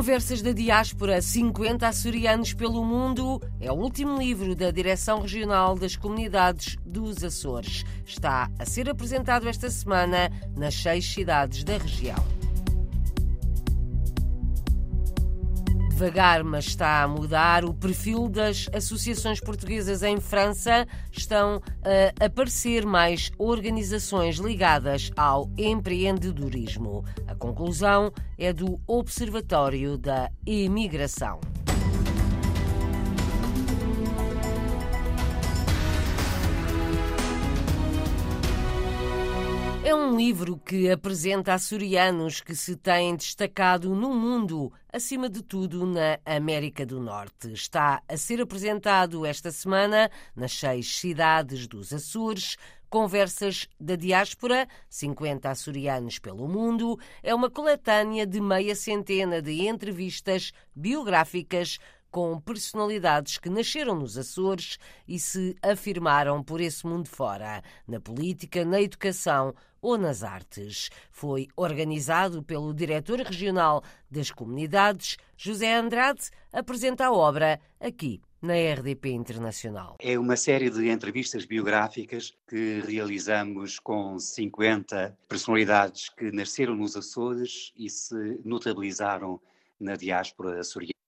Conversas da Diáspora 50 Açorianos pelo Mundo é o último livro da Direção Regional das Comunidades dos Açores. Está a ser apresentado esta semana nas seis cidades da região. Devagar, mas está a mudar. O perfil das associações portuguesas em França estão a aparecer mais organizações ligadas ao empreendedorismo. A conclusão é do Observatório da Imigração. Um livro que apresenta açorianos que se têm destacado no mundo, acima de tudo na América do Norte. Está a ser apresentado esta semana nas seis cidades dos Açores. Conversas da Diáspora, 50 açorianos pelo mundo, é uma coletânea de meia centena de entrevistas biográficas com personalidades que nasceram nos Açores e se afirmaram por esse mundo fora, na política, na educação ou nas artes. Foi organizado pelo diretor regional das comunidades, José Andrade, apresenta a obra aqui na RDP Internacional. É uma série de entrevistas biográficas que realizamos com 50 personalidades que nasceram nos Açores e se notabilizaram na diáspora açoriana.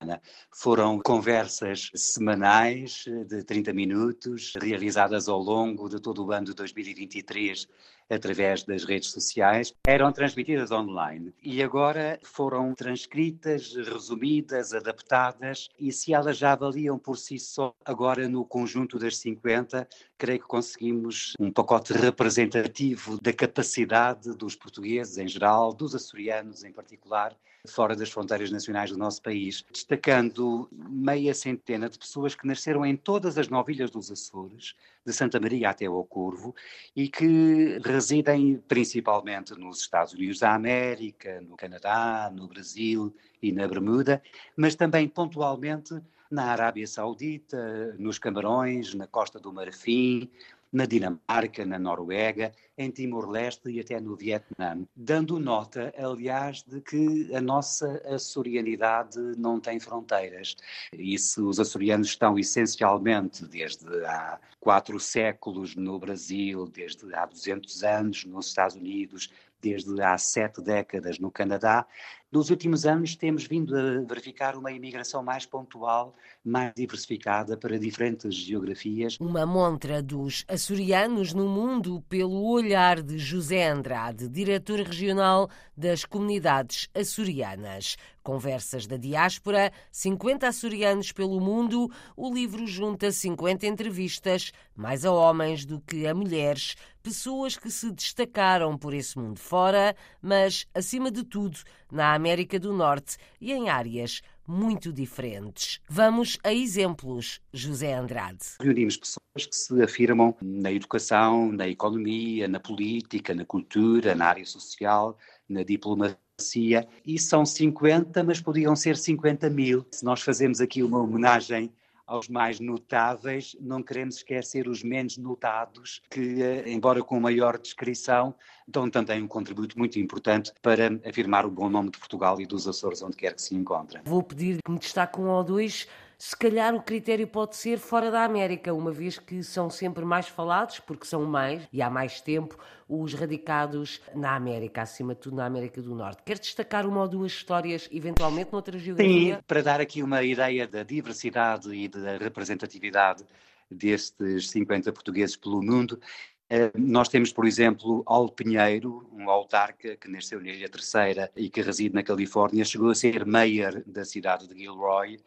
Foram conversas semanais de 30 minutos, realizadas ao longo de todo o ano de 2023 através das redes sociais, eram transmitidas online e agora foram transcritas, resumidas, adaptadas e se elas já avaliam por si só, agora no conjunto das 50, creio que conseguimos um pacote representativo da capacidade dos portugueses em geral, dos açorianos em particular, fora das fronteiras nacionais do nosso país, destacando meia centena de pessoas que nasceram em todas as nove ilhas dos Açores, de Santa Maria até ao Corvo, e que residem principalmente nos Estados Unidos da América, no Canadá, no Brasil e na Bermuda, mas também pontualmente na Arábia Saudita, nos Camarões, na Costa do Marfim, na Dinamarca, na Noruega, em Timor-Leste e até no Vietnã, dando nota, aliás, de que a nossa açorianidade não tem fronteiras. E se os açorianos estão essencialmente desde há quatro séculos no Brasil, desde há 200 anos nos Estados Unidos, desde há sete décadas no Canadá. Nos últimos anos temos vindo a verificar uma imigração mais pontual, mais diversificada para diferentes geografias. Uma montra dos açorianos no mundo pelo olhar de José Andrade, diretor regional das comunidades açorianas. Conversas da Diáspora, 50 açorianos pelo mundo, o livro junta 50 entrevistas, mais a homens do que a mulheres, pessoas que se destacaram por esse mundo fora, mas, acima de tudo, na América do Norte e em áreas muito diferentes. Vamos a exemplos, José Andrade. Reunimos pessoas que se afirmam na educação, na economia, na política, na cultura, na área social, na diplomacia, e são 50, mas podiam ser 50 mil. Se nós fazemos aqui uma homenagem aos mais notáveis, não queremos esquecer os menos notados, que, eh, embora com maior descrição, dão também um contributo muito importante para afirmar o bom nome de Portugal e dos Açores, onde quer que se encontrem. Vou pedir que me destaque um ou dois se calhar o critério pode ser fora da América, uma vez que são sempre mais falados, porque são mais e há mais tempo, os radicados na América, acima de tudo na América do Norte. Quer destacar uma ou duas histórias, eventualmente, noutra geografia? Sim, para dar aqui uma ideia da diversidade e da representatividade destes 50 portugueses pelo mundo, eh, nós temos, por exemplo, Al Pinheiro, um autarca que nasceu na Ilha Terceira e que reside na Califórnia, chegou a ser mayor da cidade de Gilroy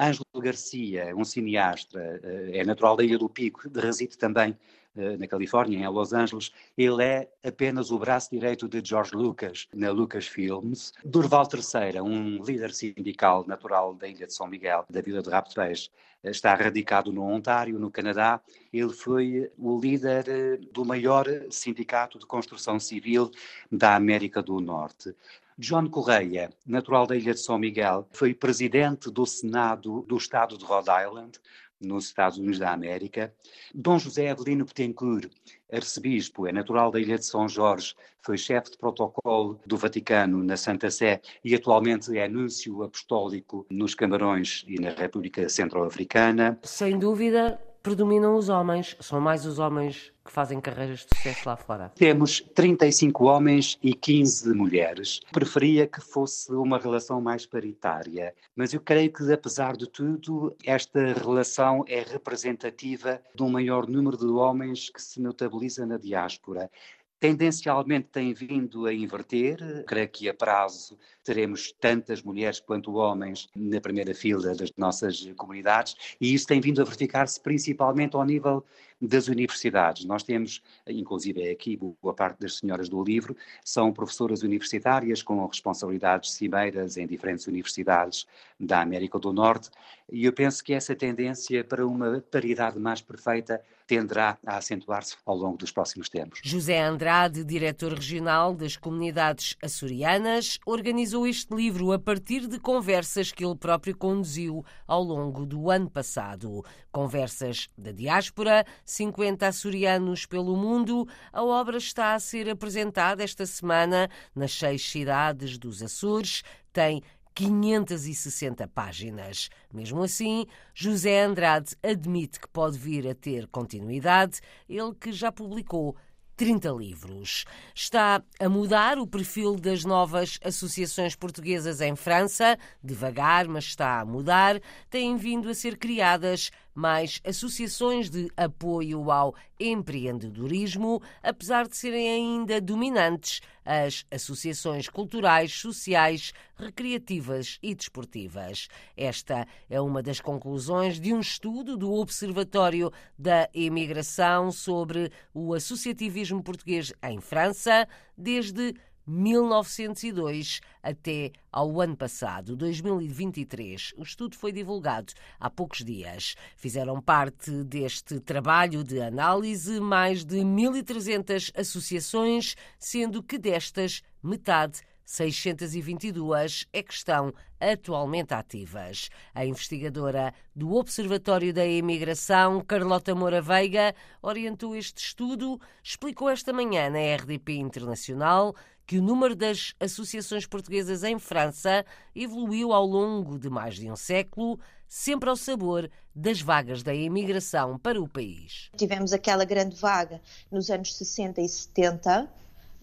Ângelo Garcia, um cineasta, eh, é natural da Ilha do Pico, reside também eh, na Califórnia, em Los Angeles. Ele é apenas o braço direito de George Lucas na Lucasfilms. Durval III, um líder sindical natural da Ilha de São Miguel, da Vila de Peixe, eh, está radicado no Ontário, no Canadá. Ele foi o líder do maior sindicato de construção civil da América do Norte. John Correia, natural da ilha de São Miguel, foi presidente do Senado do estado de Rhode Island, nos Estados Unidos da América. Dom José Avelino Betancourt, arcebispo, é natural da ilha de São Jorge, foi chefe de protocolo do Vaticano na Santa Sé e atualmente é anúncio apostólico nos Camarões e na República Centro-Africana. Sem dúvida, predominam os homens, são mais os homens que fazem carreiras de sucesso lá fora? Temos 35 homens e 15 mulheres. Preferia que fosse uma relação mais paritária, mas eu creio que, apesar de tudo, esta relação é representativa de um maior número de homens que se notabiliza na diáspora tendencialmente tem vindo a inverter. Creio que a prazo teremos tantas mulheres quanto homens na primeira fila das nossas comunidades e isso tem vindo a verificar-se principalmente ao nível das universidades. Nós temos, inclusive aqui, boa parte das senhoras do livro são professoras universitárias com responsabilidades cimeiras em diferentes universidades da América do Norte e eu penso que essa tendência para uma paridade mais perfeita tenderá a acentuar-se ao longo dos próximos tempos. José Andrade, diretor regional das comunidades açorianas, organizou este livro a partir de conversas que ele próprio conduziu ao longo do ano passado. Conversas da diáspora, 50 açorianos pelo mundo. A obra está a ser apresentada esta semana nas seis cidades dos Açores. Tem 560 páginas. Mesmo assim, José Andrade admite que pode vir a ter continuidade, ele que já publicou 30 livros. Está a mudar o perfil das novas associações portuguesas em França, devagar, mas está a mudar. Têm vindo a ser criadas mais associações de apoio ao empreendedorismo, apesar de serem ainda dominantes as associações culturais, sociais, recreativas e desportivas. Esta é uma das conclusões de um estudo do Observatório da Imigração sobre o associativismo português em França desde 1902 até ao ano passado, 2023. O estudo foi divulgado há poucos dias. Fizeram parte deste trabalho de análise mais de 1.300 associações, sendo que destas, metade 622 é que estão atualmente ativas. A investigadora do Observatório da Imigração, Carlota Moura Veiga, orientou este estudo, explicou esta manhã na RDP Internacional que o número das associações portuguesas em França evoluiu ao longo de mais de um século, sempre ao sabor das vagas da imigração para o país. Tivemos aquela grande vaga nos anos 60 e 70,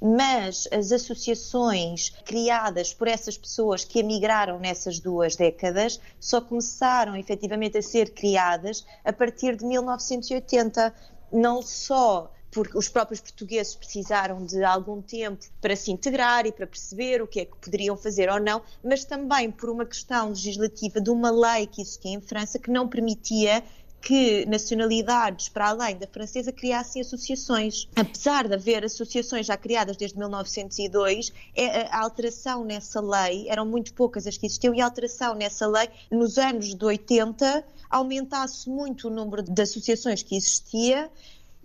mas as associações criadas por essas pessoas que emigraram nessas duas décadas só começaram efetivamente a ser criadas a partir de 1980. Não só porque os próprios portugueses precisaram de algum tempo para se integrar e para perceber o que é que poderiam fazer ou não, mas também por uma questão legislativa de uma lei que existia em França que não permitia que nacionalidades para além da francesa criassem associações. Apesar de haver associações já criadas desde 1902, é, a alteração nessa lei, eram muito poucas as que existiam, e a alteração nessa lei, nos anos de 80, aumentasse muito o número de associações que existia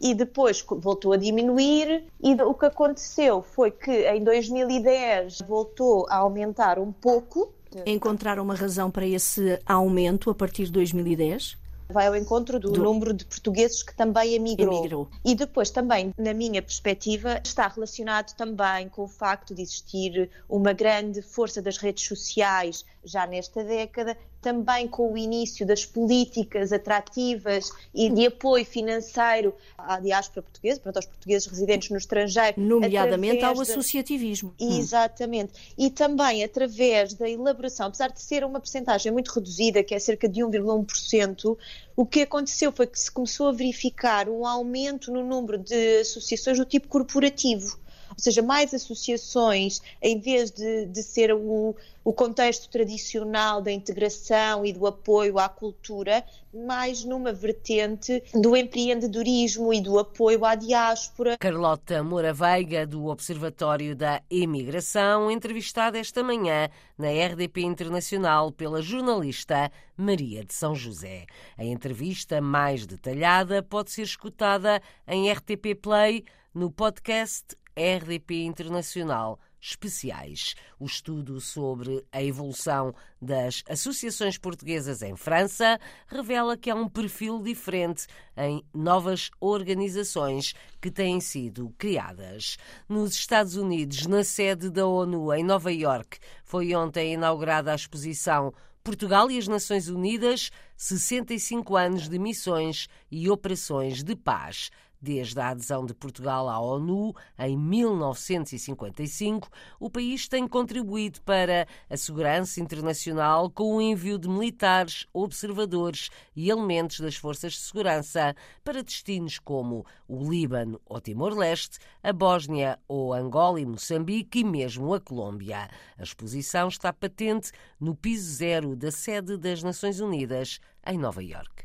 e depois voltou a diminuir e o que aconteceu foi que em 2010 voltou a aumentar um pouco. Encontraram uma razão para esse aumento a partir de 2010? vai ao encontro do, do, número de portugueses que também emigrou. emigrou. E depois também, na minha perspectiva, está relacionado também com o facto de existir uma grande força das redes sociais já nesta década, também com o início das políticas atrativas e de apoio financeiro à diáspora portuguesa, portanto, aos portugueses residentes no estrangeiro. Nomeadamente ao associativismo. De... Hum. Exatamente. Hum. E também através da elaboração, apesar de ser uma percentagem muito reduzida, que é cerca de 1,1%, o que aconteceu foi que se começou a verificar um aumento no número de associações do tipo corporativo ou seja, mais associações, em vez de, de ser o, o contexto tradicional da integração e do apoio à cultura, mais numa vertente do empreendedorismo e do apoio à diáspora. Carlota Moura Veiga, do Observatório da Imigração, entrevistada esta manhã na RDP Internacional pela jornalista Maria de São José. A entrevista mais detalhada pode ser escutada em RTP Play no podcast RDP Internacional especiais. O estudo sobre a evolução das associações portuguesas em França revela que há um perfil diferente em novas organizações que têm sido criadas. Nos Estados Unidos, na sede da ONU em Nova York, foi ontem inaugurada a exposição Portugal e as Nações Unidas, 65 anos de missões e operações de paz. Desde a adesão de Portugal à ONU em 1955, o país tem contribuído para a segurança internacional com o envio de militares, observadores e elementos das forças de segurança para destinos como o Líbano ou Timor-Leste, a Bósnia ou Angola e Moçambique e mesmo a Colômbia. A exposição está patente no piso zero da sede das Nações Unidas em Nova Iorque.